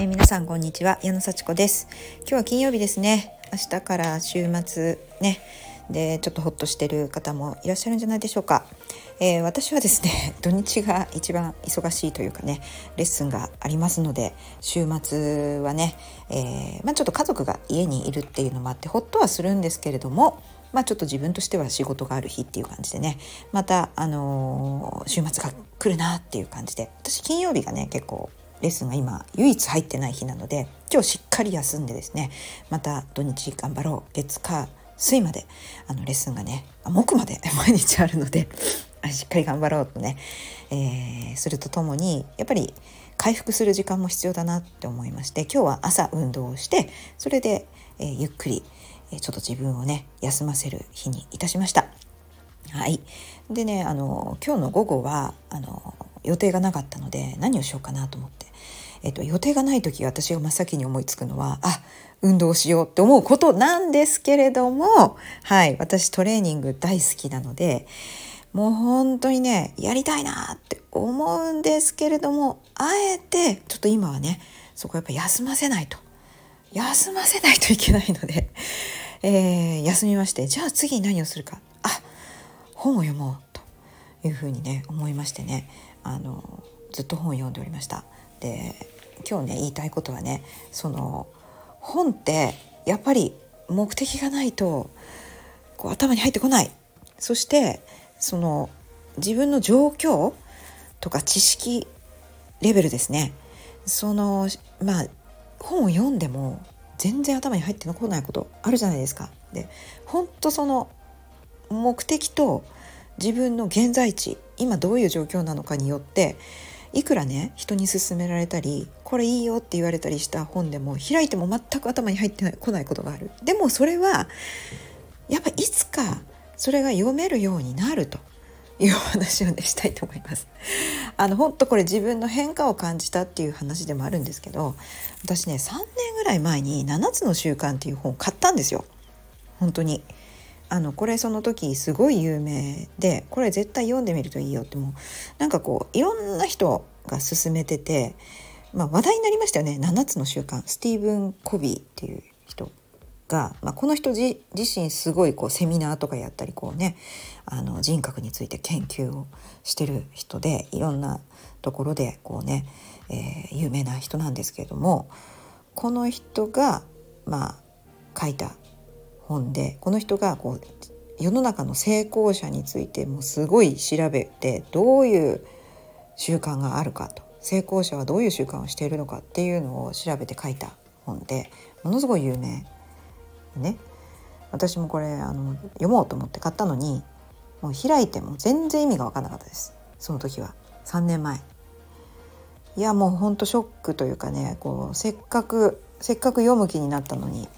えー、皆さんこんにちは矢野幸子です。今日は金曜日ですね。明日から週末ね。でちょっとホッとしてる方もいらっしゃるんじゃないでしょうか、えー、私はですね 土日が一番忙しいというかねレッスンがありますので週末はね、えー、まあ、ちょっと家族が家にいるっていうのもあってホッとはするんですけれどもまあ、ちょっと自分としては仕事がある日っていう感じでね。また、あのー、週末が来るなっていう感じで私金曜日がね結構レッスンが今唯一入ってない日なので今日しっかり休んでですねまた土日頑張ろう月火水まであのレッスンがね木まで 毎日あるのでしっかり頑張ろうとね、えー、するとともにやっぱり回復する時間も必要だなって思いまして今日は朝運動をしてそれで、えー、ゆっくり、えー、ちょっと自分をね休ませる日にいたしました。はい、でねあの今日の午後はあの予定がなかったので何をしようかなと思って、えっと、予定がない時私が真っ先に思いつくのはあ運動しようって思うことなんですけれどもはい私トレーニング大好きなのでもう本当にねやりたいなって思うんですけれどもあえてちょっと今はねそこやっぱ休ませないと。休ませないといけないので、えー、休みましてじゃあ次何をするか。あ本を読もうというふうにね思いましてねあのずっと本を読んでおりました。で今日ね言いたいことはねその本ってやっぱり目的がないとこう頭に入ってこないそしてその自分の状況とか知識レベルですねそのまあ本を読んでも全然頭に入ってこないことあるじゃないですか。で本当その目的と自分の現在地今どういう状況なのかによっていくらね人に勧められたりこれいいよって言われたりした本でも開いても全く頭に入ってこないことがあるでもそれはやっぱいつかそれが読めるようになるという話をねしたいと思います。あの本当これ自分の変化を感じたっていう話でもあるんですけど私ね3年ぐらい前に「7つの習慣」っていう本を買ったんですよ本当に。あのこれその時すごい有名でこれ絶対読んでみるといいよってもうなんかこういろんな人が勧めてて、まあ、話題になりましたよね「7つの習慣」スティーブン・コビーっていう人が、まあ、この人自身すごいこうセミナーとかやったりこうねあの人格について研究をしてる人でいろんなところでこうね、えー、有名な人なんですけれどもこの人がまあ書いた本でこの人がこう世の中の成功者についてもすごい調べてどういう習慣があるかと。成功者はどういう習慣をしているのかっていうのを調べて書いた本でものすごい有名。ね。私もこれあの読もうと思って買ったのにもう開いても全然意味が分からなかったです。その時は。3年前。いやもうほんとショックというかねこうせっかくせっかく読む気になったのに。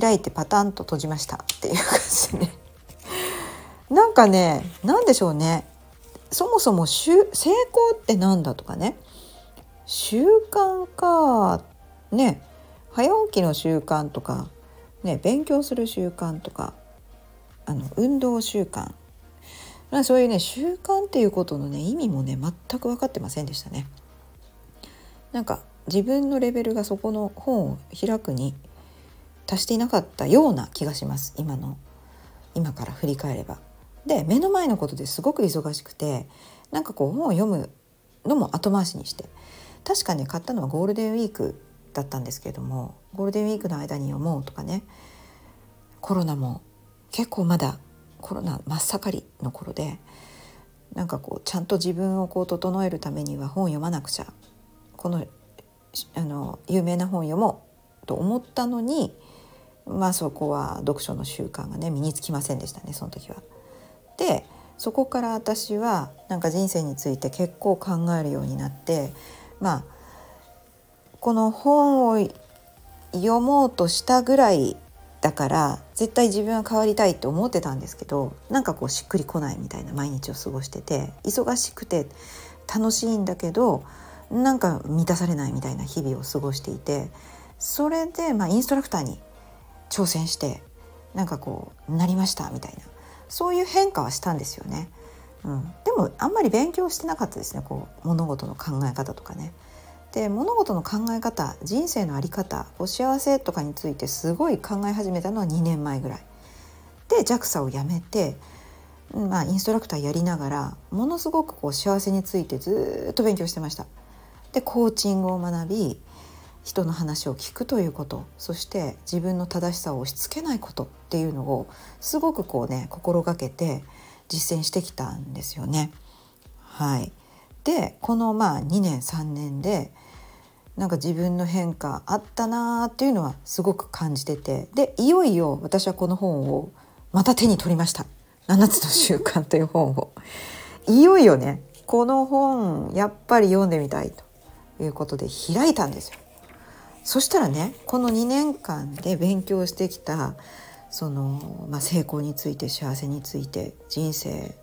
開いてパタンと閉じましたっていう感じでね。なんかね何でしょうね。そもそも成功って何だとかね。習慣かね早起きの習慣とか、ね、勉強する習慣とかあの運動習慣。そういうね習慣っていうことのね意味もね全く分かってませんでしたね。なんか自分のレベルがそこの本を開くに達していなかったような気がします。今の。今から振り返れば。で目の前のことですごく忙しくてなんかこう本を読むのも後回しにして。確かね買ったのはゴールデンウィークだったんですけれどもゴールデンウィークの間に読もうとかね。コロナも結構まだコロナ真っ盛りの頃でなんかこうちゃんと自分をこう整えるためには本を読まなくちゃ。このあの有名な本読もうと思ったのにまあそこは読書の習慣がね身につきませんでしたねその時は。でそこから私はなんか人生について結構考えるようになってまあこの本を読もうとしたぐらいだから絶対自分は変わりたいと思ってたんですけどなんかこうしっくりこないみたいな毎日を過ごしてて忙しくて楽しいんだけどなんか満たされないみたいな日々を過ごしていてそれでまあインストラクターに挑戦してなんかこうなりましたみたいなそういう変化はしたんですよね。うん、でもあんまり勉強してなかったですねこう物事の考え方とかね。で物事の考え方人生の在り方お幸せとかについてすごい考え始めたのは2年前ぐらい。で JAXA を辞めて、まあ、インストラクターやりながらものすごくこう幸せについてずっと勉強してました。でコーチングを学び人の話を聞くということそして自分の正しさを押し付けないことっていうのをすごくこうね心がけて実践してきたんですよね。はい、でこのまあ2年3年でなんか自分の変化あったなーっていうのはすごく感じててでいよいよ私はこの本をまた手に取りました「7つの習慣」という本を。いよいよねこの本やっぱり読んでみたいということで開いたんですよ。そしたらねこの2年間で勉強してきたその、まあ、成功について幸せについて人生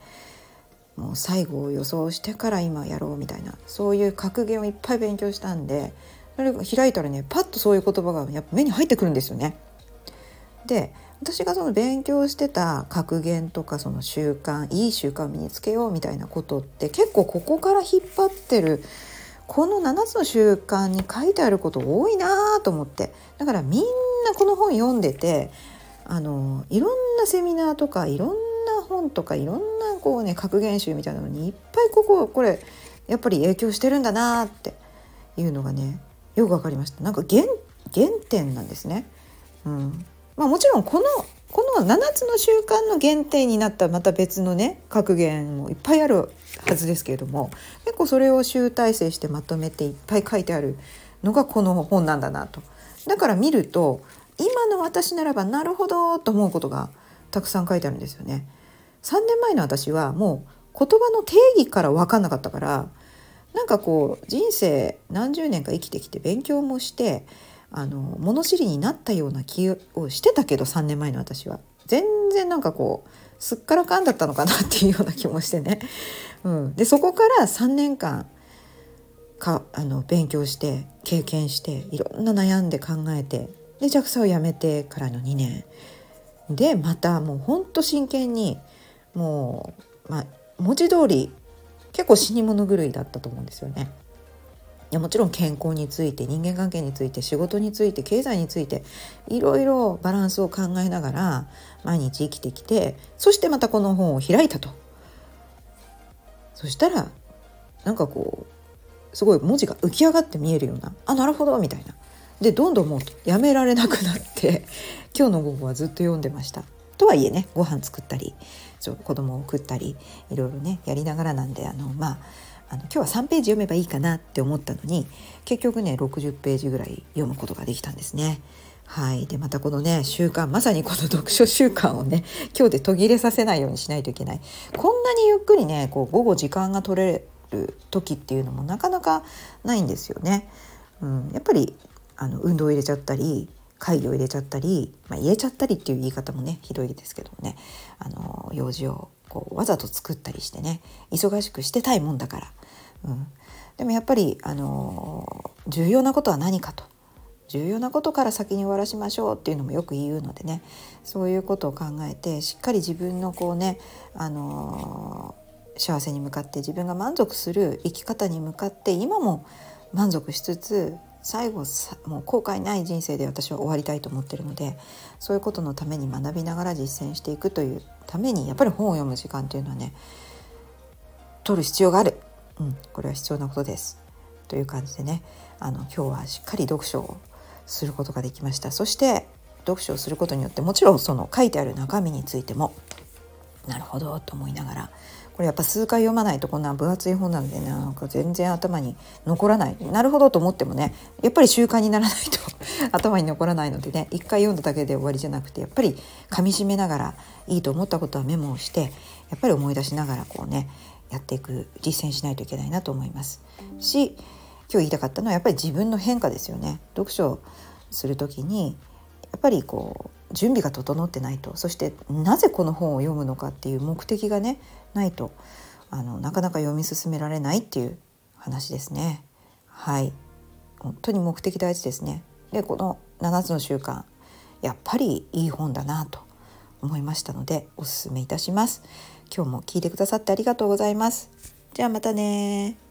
もう最後を予想してから今やろうみたいなそういう格言をいっぱい勉強したんでそれ開いたらねパッとそういう言葉がやっぱ目に入ってくるんですよね。で私がその勉強してた格言とかその習慣いい習慣を身につけようみたいなことって結構ここから引っ張ってるこの7つの習慣に書いてあること多いなと思って。だからみんなこの本読んでてあのいろんなセミナーとかいろんな本とかいろんなこうね格言集みたいなのにいっぱいこここれやっぱり影響してるんだなっていうのがねよく分かりました。なんか原原点なんですね。うん。まあ、もちろんこのこの7つの習慣の原点になったまた別のね格言もいっぱいあるはずですけれども結構それを集大成してまとめていっぱい書いてあるのがこの本なんだなと。だから見ると今の私ならばなるほどと思うことがたくさん書いてあるんですよね。3年前の私はもう言葉の定義から分かんなかったからなんかこう人生何十年か生きてきて勉強もしてあの物知りになったような気をしてたけど3年前の私は全然なんかこうすっからかんだったのかなっていうような気もしてね。うん、でそこから3年間かあの勉強して経験していろんな悩んで考えてで JAXA を辞めてからの2年でまたもうほんと真剣にもう、まあ、文字通り結構死に物狂いだったと思うんですよね。やもちろん健康について人間関係について仕事について経済についていろいろバランスを考えながら毎日生きてきてそしてまたこの本を開いたとそしたらなんかこうすごい文字が浮き上がって見えるようなあなるほどみたいなでどんどんもうやめられなくなって 今日の午後はずっと読んでました。とはいえねご飯作ったり子供を送ったりいろいろねやりながらなんであのまああの今日は3ページ読めばいいかなって思ったのに結局ね60ページぐらい読むことができたんですね。はい、でまたこのね習慣まさにこの読書習慣をね 今日で途切れさせないようにしないといけないこんなにゆっくりねこう午後時間が取れる時っていうのもなかなかないんですよね。うん、やっぱりあの運動を入れちゃったり会議を入れちゃったり、まあ、入れちゃったりっていう言い方もねひどいですけどもねあの用事をこうわざと作ったりしてね忙しくしてたいもんだから、うん、でもやっぱりあの重要なことは何かと。重要なことから先に終わらしましょうっていうのもよく言うのでね。そういうことを考えてしっかり自分のこうねあの幸せに向かって自分が満足する生き方に向かって今も満足しつつ最後もう後悔ない人生で私は終わりたいと思ってるのでそういうことのために学びながら実践していくというためにやっぱり本を読む時間というのはね取る必要がある、うん、これは必要なことです。という感じでねあの今日はしっかり読書をすることができました。そして読書をすることによってもちろんその書いてある中身についてもなるほどと思いながらこれやっぱ数回読まないとこんな分厚い本なんでねなんか全然頭に残らない。なるほどと思ってもねやっぱり習慣にならないと 頭に残らないのでね一回読んだだけで終わりじゃなくてやっぱり噛みしめながらいいと思ったことはメモをしてやっぱり思い出しながらこうねやっていく実践しないといけないなと思います。し今日言いたかったのはやっぱり自分の変化ですよね。読書する時にやっぱりこう準備が整ってないとそしてなぜこの本を読むのかっていう目的がねないとあのなかなか読み進められないっていう話ですね。はい本当に目的大事ですね。でこの7つの習慣やっぱりいい本だなと思いましたのでおすすめいたします。今日も聞いてくださってありがとうございます。じゃあまたね